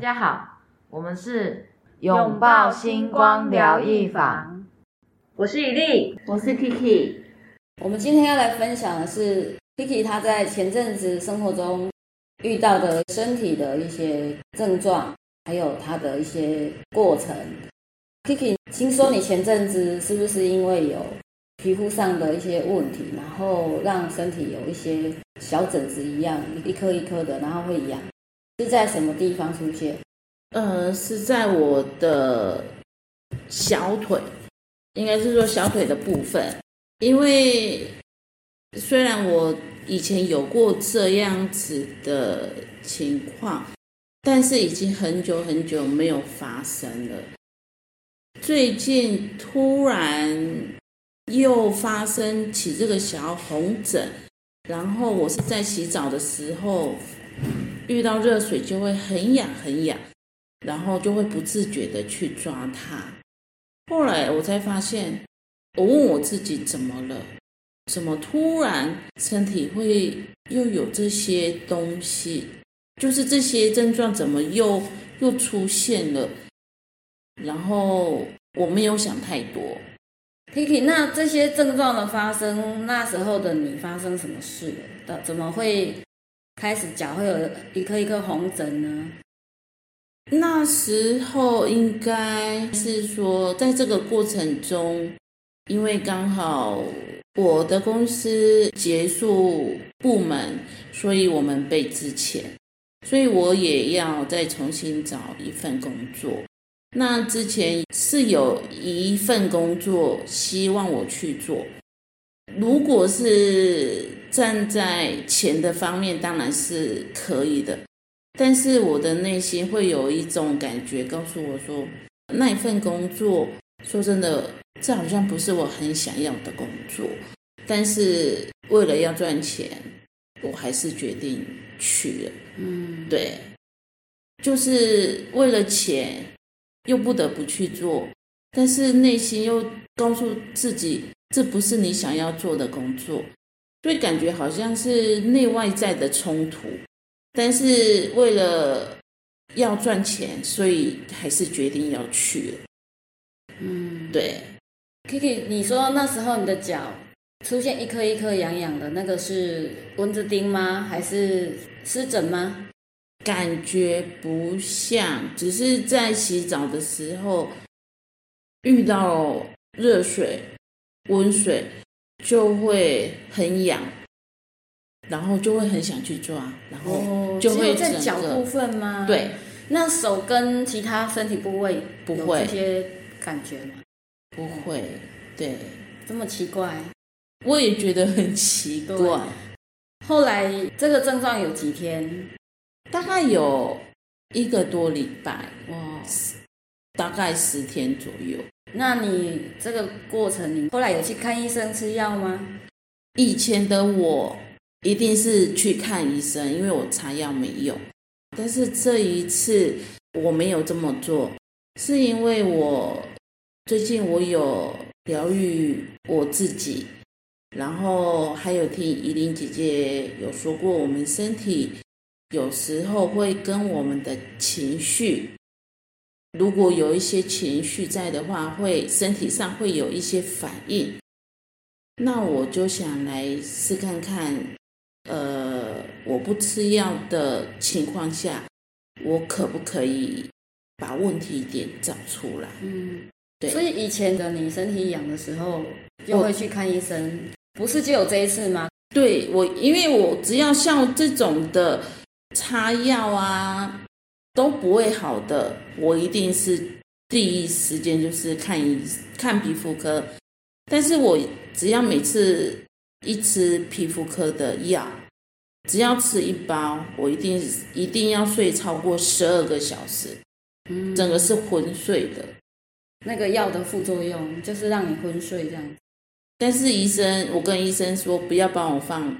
嗨，大家好，我们是拥抱星光疗愈坊，我是雨丽，我是 Kiki。我们今天要来分享的是 Kiki 她在前阵子生活中遇到的身体的一些症状，还有她的一些过程。Kiki，听说你前阵子是不是因为有皮肤上的一些问题，然后让身体有一些小疹子一样，一颗一颗的，然后会痒？是在什么地方出现？呃，是在我的小腿，应该是说小腿的部分。因为虽然我以前有过这样子的情况，但是已经很久很久没有发生了。最近突然又发生起这个小红疹，然后我是在洗澡的时候。遇到热水就会很痒很痒，然后就会不自觉的去抓它。后来我才发现，我问我自己怎么了？怎么突然身体会又有这些东西？就是这些症状怎么又又出现了？然后我没有想太多。Kiki，那这些症状的发生，那时候的你发生什么事了？怎么会？开始脚会有一颗一颗红疹呢。那时候应该是说，在这个过程中，因为刚好我的公司结束部门，所以我们被之前，所以我也要再重新找一份工作。那之前是有一份工作希望我去做，如果是。站在钱的方面当然是可以的，但是我的内心会有一种感觉告诉我说，那一份工作，说真的，这好像不是我很想要的工作。但是为了要赚钱，我还是决定去了。嗯，对，就是为了钱，又不得不去做，但是内心又告诉自己，这不是你想要做的工作。所以感觉好像是内外在的冲突，但是为了要赚钱，所以还是决定要去了。嗯，对。Kiki，你说那时候你的脚出现一颗一颗痒痒的，那个是蚊子叮吗？还是湿疹吗？感觉不像，只是在洗澡的时候遇到热水、温水。就会很痒，然后就会很想去抓，然后就会在脚部分吗？对，那手跟其他身体部位不会这些感觉吗？不会，对，这么奇怪，我也觉得很奇怪。后来这个症状有几天？大概有一个多礼拜，哇，大概十天左右。那你这个过程，你后来有去看医生吃药吗？以前的我一定是去看医生，因为我擦药没用。但是这一次我没有这么做，是因为我最近我有疗愈我自己，然后还有听依琳姐姐有说过，我们身体有时候会跟我们的情绪。如果有一些情绪在的话，会身体上会有一些反应。那我就想来试看看，呃，我不吃药的情况下，我可不可以把问题点找出来？嗯，对。所以以前的你身体痒的时候，就会去看医生，不是就有这一次吗？对我，因为我只要像这种的擦药啊。都不会好的，我一定是第一时间就是看医看皮肤科。但是我只要每次一吃皮肤科的药，只要吃一包，我一定一定要睡超过十二个小时，嗯，整个是昏睡的。那个药的副作用就是让你昏睡这样。但是医生，我跟医生说不要帮我放。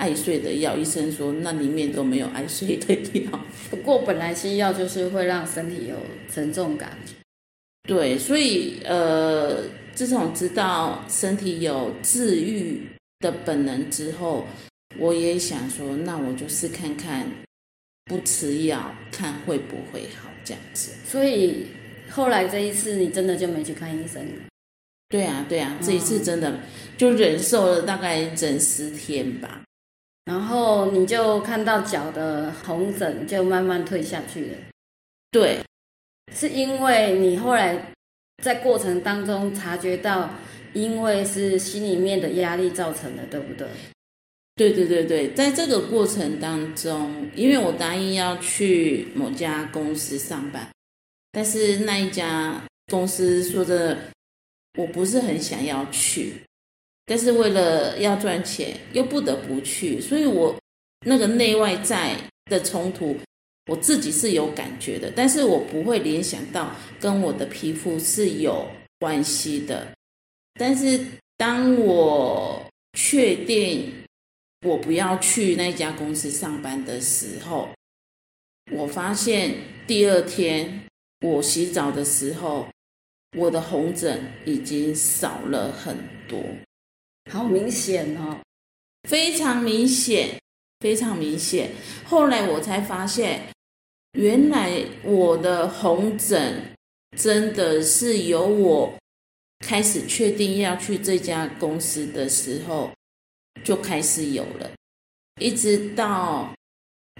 爱睡的药，医生说那里面都没有爱睡的药。不过本来西药就是会让身体有沉重感。对，所以呃，自从知道身体有治愈的本能之后，我也想说，那我就试看看不吃药，看会不会好这样子。所以后来这一次你真的就没去看医生了？对啊，对啊，这一次真的就忍受了大概整十天吧。然后你就看到脚的红疹就慢慢退下去了。对，是因为你后来在过程当中察觉到，因为是心里面的压力造成的，对不对？对对对对，在这个过程当中，因为我答应要去某家公司上班，但是那一家公司说的我不是很想要去，但是为了要赚钱又不得不去，所以我那个内外在的冲突，我自己是有感觉的，但是我不会联想到跟我的皮肤是有关系的。但是当我确定。我不要去那家公司上班的时候，我发现第二天我洗澡的时候，我的红疹已经少了很多，好明显哦，非常明显，非常明显。后来我才发现，原来我的红疹真的是由我开始确定要去这家公司的时候。就开始有了，一直到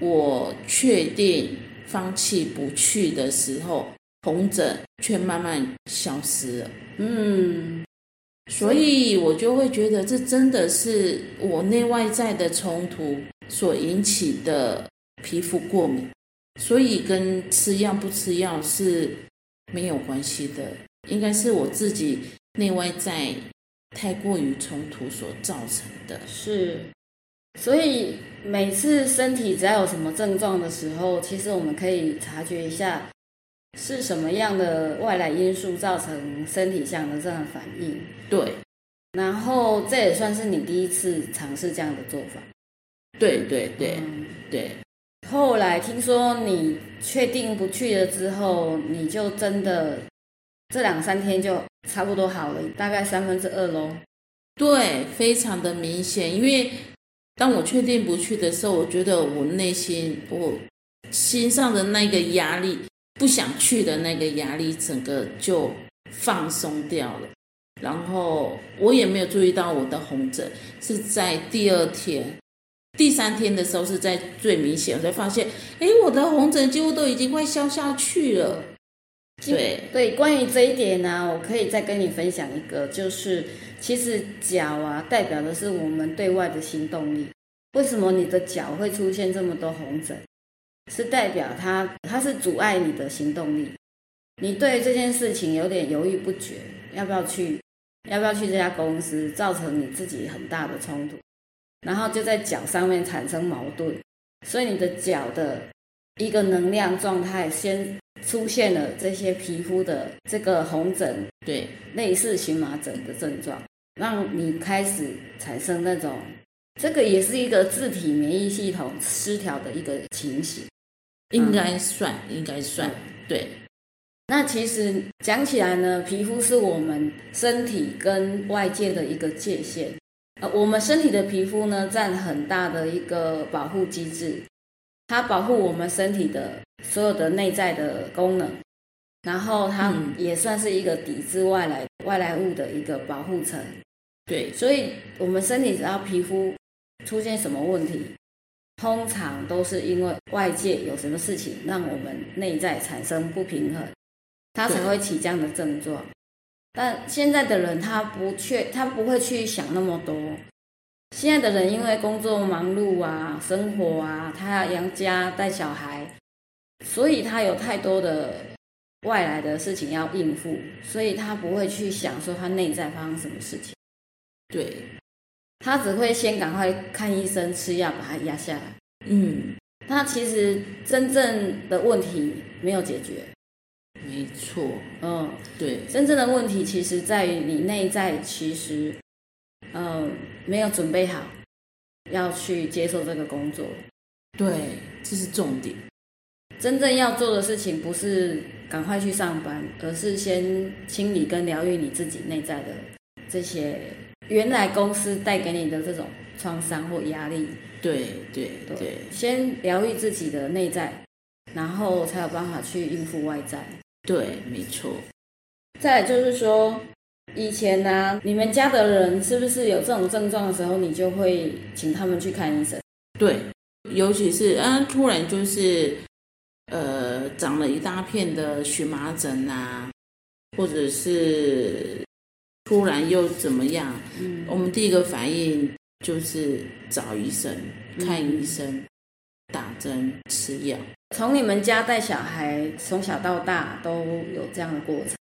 我确定放弃不去的时候，红疹却慢慢消失了。嗯，所以我就会觉得这真的是我内外在的冲突所引起的皮肤过敏，所以跟吃药不吃药是没有关系的，应该是我自己内外在。太过于冲突所造成的是，所以每次身体只要有什么症状的时候，其实我们可以察觉一下是什么样的外来因素造成身体上的这样反应。对，然后这也算是你第一次尝试这样的做法。对对对对。后来听说你确定不去了之后，你就真的这两三天就。差不多好了，大概三分之二喽。对，非常的明显。因为当我确定不去的时候，我觉得我内心我心上的那个压力，不想去的那个压力，整个就放松掉了。然后我也没有注意到我的红疹是在第二天、第三天的时候是在最明显，我才发现，哎，我的红疹几乎都已经快消下去了。对对，关于这一点呢，我可以再跟你分享一个，就是其实脚啊，代表的是我们对外的行动力。为什么你的脚会出现这么多红疹？是代表它它是阻碍你的行动力。你对这件事情有点犹豫不决，要不要去？要不要去这家公司？造成你自己很大的冲突，然后就在脚上面产生矛盾，所以你的脚的一个能量状态先。出现了这些皮肤的这个红疹，对，类似荨麻疹的症状，让你开始产生那种，这个也是一个自体免疫系统失调的一个情形，应该算，应该算，对。那其实讲起来呢，皮肤是我们身体跟外界的一个界限，呃，我们身体的皮肤呢，占很大的一个保护机制。它保护我们身体的所有的内在的功能，然后它也算是一个抵制外来外来物的一个保护层。对，所以我们身体只要皮肤出现什么问题，通常都是因为外界有什么事情让我们内在产生不平衡，他才会起这样的症状。但现在的人他不确，他不会去想那么多。现在的人因为工作忙碌啊，生活啊，他要养家带小孩，所以他有太多的外来的事情要应付，所以他不会去想说他内在发生什么事情。对，他只会先赶快看医生吃药把它压下来。嗯，那其实真正的问题没有解决。没错。嗯，对，真正的问题其实在于你内在其实。嗯，没有准备好要去接受这个工作，对，这是重点。真正要做的事情不是赶快去上班，而是先清理跟疗愈你自己内在的这些原来公司带给你的这种创伤或压力。对对对，先疗愈自己的内在，然后才有办法去应付外在。对，没错。再就是说，以前呢，你们家的人是不是有这种症状的时候，你就会请他们去看医生？对，尤其是啊，突然就是呃，长了一大片的荨麻疹啊，或者是突然又怎么样？嗯，我们第一个反应就是找医生，看医生，打针，吃药。从你们家带小孩从小到大都有这样的过程，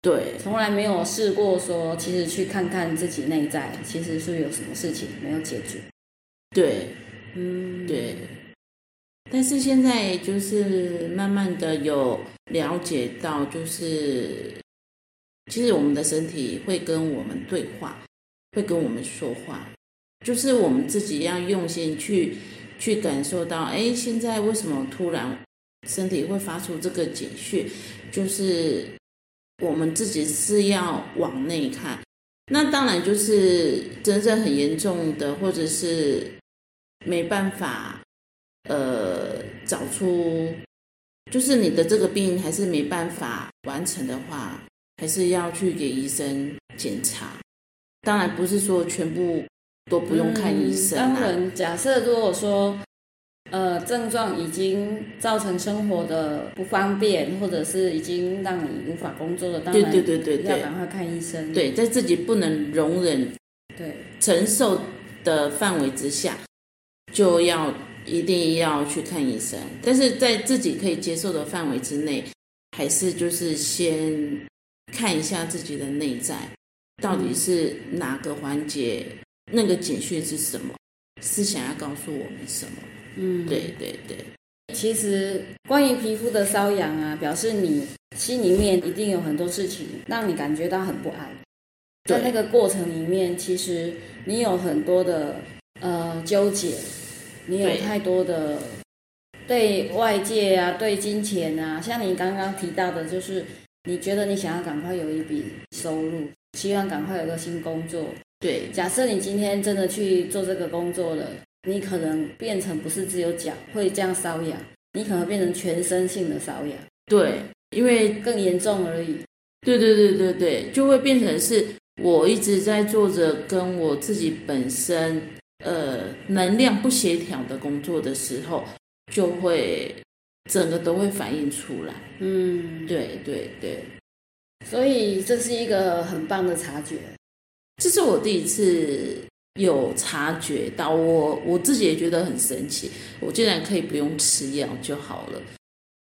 对，从来没有试过说，其实去看看自己内在，其实是有什么事情没有解决。对，嗯，对。但是现在就是慢慢的有了解到，就是其实我们的身体会跟我们对话，会跟我们说话，就是我们自己要用心去。去感受到，哎，现在为什么突然身体会发出这个警讯？就是我们自己是要往内看。那当然就是真正很严重的，或者是没办法，呃，找出，就是你的这个病还是没办法完成的话，还是要去给医生检查。当然不是说全部。都不用看医生。当然，假设如果说，呃，症状已经造成生活的不方便，或者是已经让你无法工作了，当然，对对对对，要赶快看医生。对，在自己不能容忍、对承受的范围之下，就要一定要去看医生。但是在自己可以接受的范围之内，还是就是先看一下自己的内在，到底是哪个环节。那个警讯是什么？是想要告诉我们什么？嗯，对对对。其实关于皮肤的瘙痒啊，表示你心里面一定有很多事情让你感觉到很不安。在那个过程里面，其实你有很多的呃纠结，你有太多的对外界啊、对金钱啊，像你刚刚提到的，就是你觉得你想要赶快有一笔收入，希望赶快有个新工作。对，假设你今天真的去做这个工作了，你可能变成不是只有脚会这样瘙痒，你可能变成全身性的瘙痒。对，因为更严重而已。对对对对对，就会变成是我一直在做着跟我自己本身呃能量不协调的工作的时候，就会整个都会反映出来。嗯，对对对，所以这是一个很棒的察觉。这是我第一次有察觉到，我我自己也觉得很神奇，我竟然可以不用吃药就好了。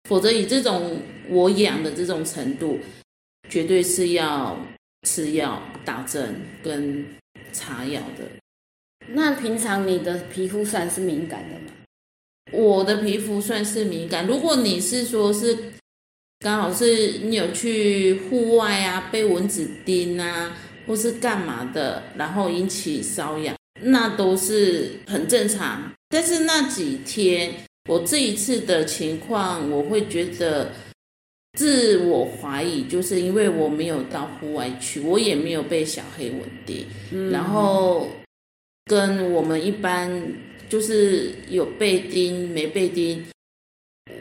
否则以这种我养的这种程度，绝对是要吃药、打针跟擦药的。那平常你的皮肤算是敏感的吗？我的皮肤算是敏感。如果你是说是刚好是你有去户外啊，被蚊子叮啊。或是干嘛的，然后引起瘙痒，那都是很正常。但是那几天，我这一次的情况，我会觉得自我怀疑，就是因为我没有到户外去，我也没有被小黑蚊叮，然后跟我们一般就是有被叮没被叮，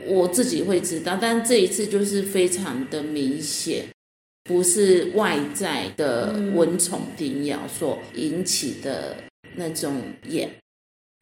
我自己会知道，但这一次就是非常的明显。不是外在的蚊虫叮咬所引起的那种眼，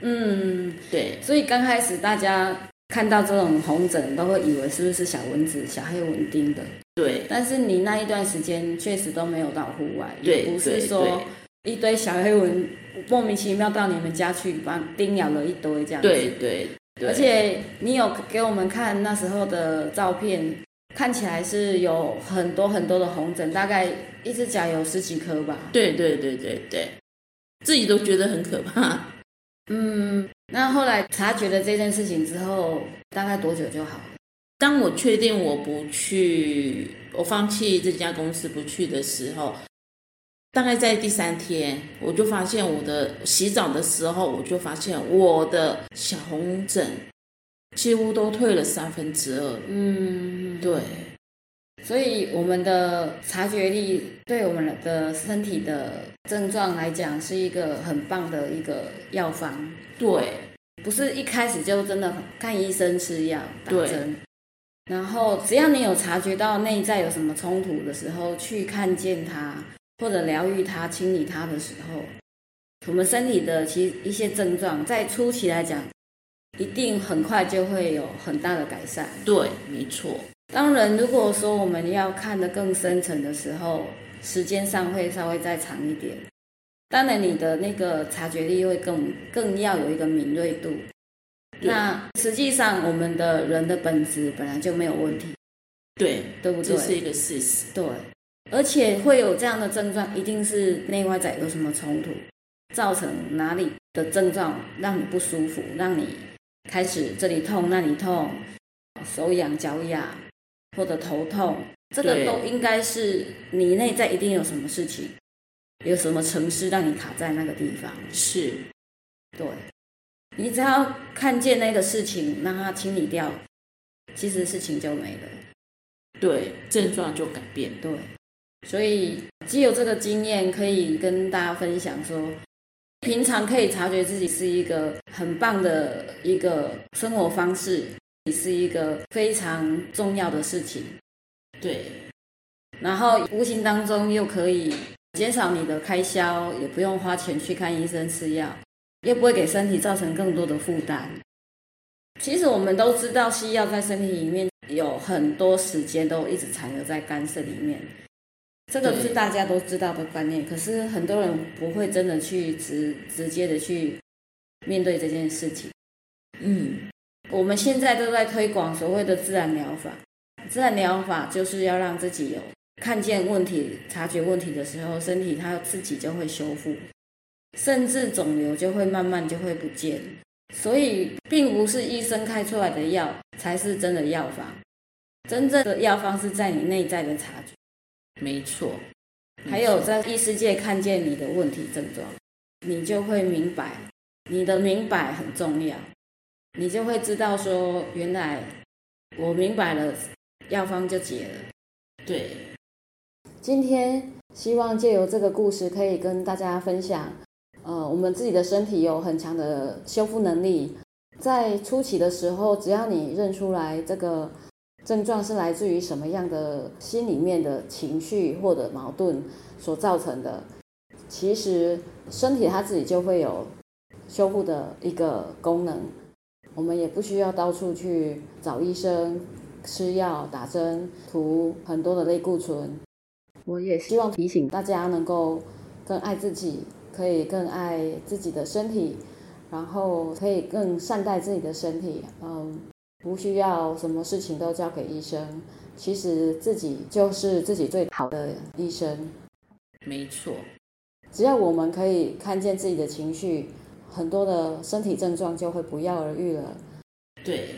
嗯，对，所以刚开始大家看到这种红疹，都会以为是不是小蚊子、小黑蚊叮的，对。但是你那一段时间确实都没有到户外，对不是说一堆小黑蚊莫名其妙到你们家去，把叮咬了一堆这样。对对，而且你有给我们看那时候的照片。看起来是有很多很多的红疹，大概一只脚有十几颗吧。对对对对对，自己都觉得很可怕。嗯，那后来察觉了这件事情之后，大概多久就好了？当我确定我不去，我放弃这家公司不去的时候，大概在第三天，我就发现我的洗澡的时候，我就发现我的小红疹。几乎都退了三分之二。嗯，对。所以我们的察觉力对我们的身体的症状来讲，是一个很棒的一个药方。对，不是一开始就真的看医生吃药打对针，然后只要你有察觉到内在有什么冲突的时候，去看见它，或者疗愈它、清理它的时候，我们身体的其一些症状，在初期来讲，一定很快就会有很大的改善。对，没错，当然，如果说我们要看得更深层的时候，时间上会稍微再长一点。当然，你的那个察觉力会更更要有一个敏锐度。那实际上，我们的人的本质本来就没有问题，对，对不对这？是一个事实。对，而且会有这样的症状，一定是内外在有什么冲突，造成哪里的症状让你不舒服，让你开始这里痛那里痛，手痒脚痒或者头痛，这个都应该是你内在一定有什么事情，有什么城市让你卡在那个地方。是，对，你只要看见那个事情，让它清理掉，其实事情就没了。对，症状就改变。对，所以既有这个经验，可以跟大家分享说，平常可以察觉自己是一个很棒的一个生活方式，也是一个非常重要的事情。对，然后无形当中又可以减少你的开销，也不用花钱去看医生吃药，又不会给身体造成更多的负担。其实我们都知道，西药在身体里面有很多时间都一直残留在肝肾里面，这个是大家都知道的观念。可是很多人不会真的去直直接的去面对这件事情。嗯，我们现在都在推广所谓的自然疗法，自然疗法就是要让自己有看见问题、察觉问题的时候，身体它自己就会修复，甚至肿瘤就会慢慢就会不见。所以，并不是医生开出来的药才是真的药方，真正的药方是在你内在的察觉，没错。还有在异世界看见你的问题症状，你就会明白，你的明白很重要，你就会知道说，原来我明白了，药方就解了。对，今天希望借由这个故事，可以跟大家分享，呃，我们自己的身体有很强的修复能力。在初期的时候，只要你认出来这个症状是来自于什么样的心里面的情绪或者矛盾所造成的，其实身体它自己就会有修复的一个功能。我们也不需要到处去找医生、吃药、打针、涂很多的类固醇。我也希望提醒大家能够更爱自己，可以更爱自己的身体，然后可以更善待自己的身体。嗯，不需要什么事情都交给医生，其实自己就是自己最好的医生。没错。只要我们可以看见自己的情绪，很多的身体症状就会不药而愈了。对，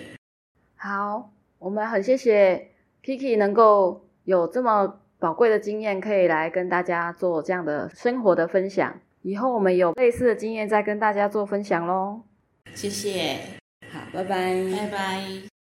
好，我们很谢谢 Kiki 能够有这么宝贵的经验，可以来跟大家做这样的生活的分享。以后我们有类似的经验再跟大家做分享喽。谢谢，好，拜拜。拜拜。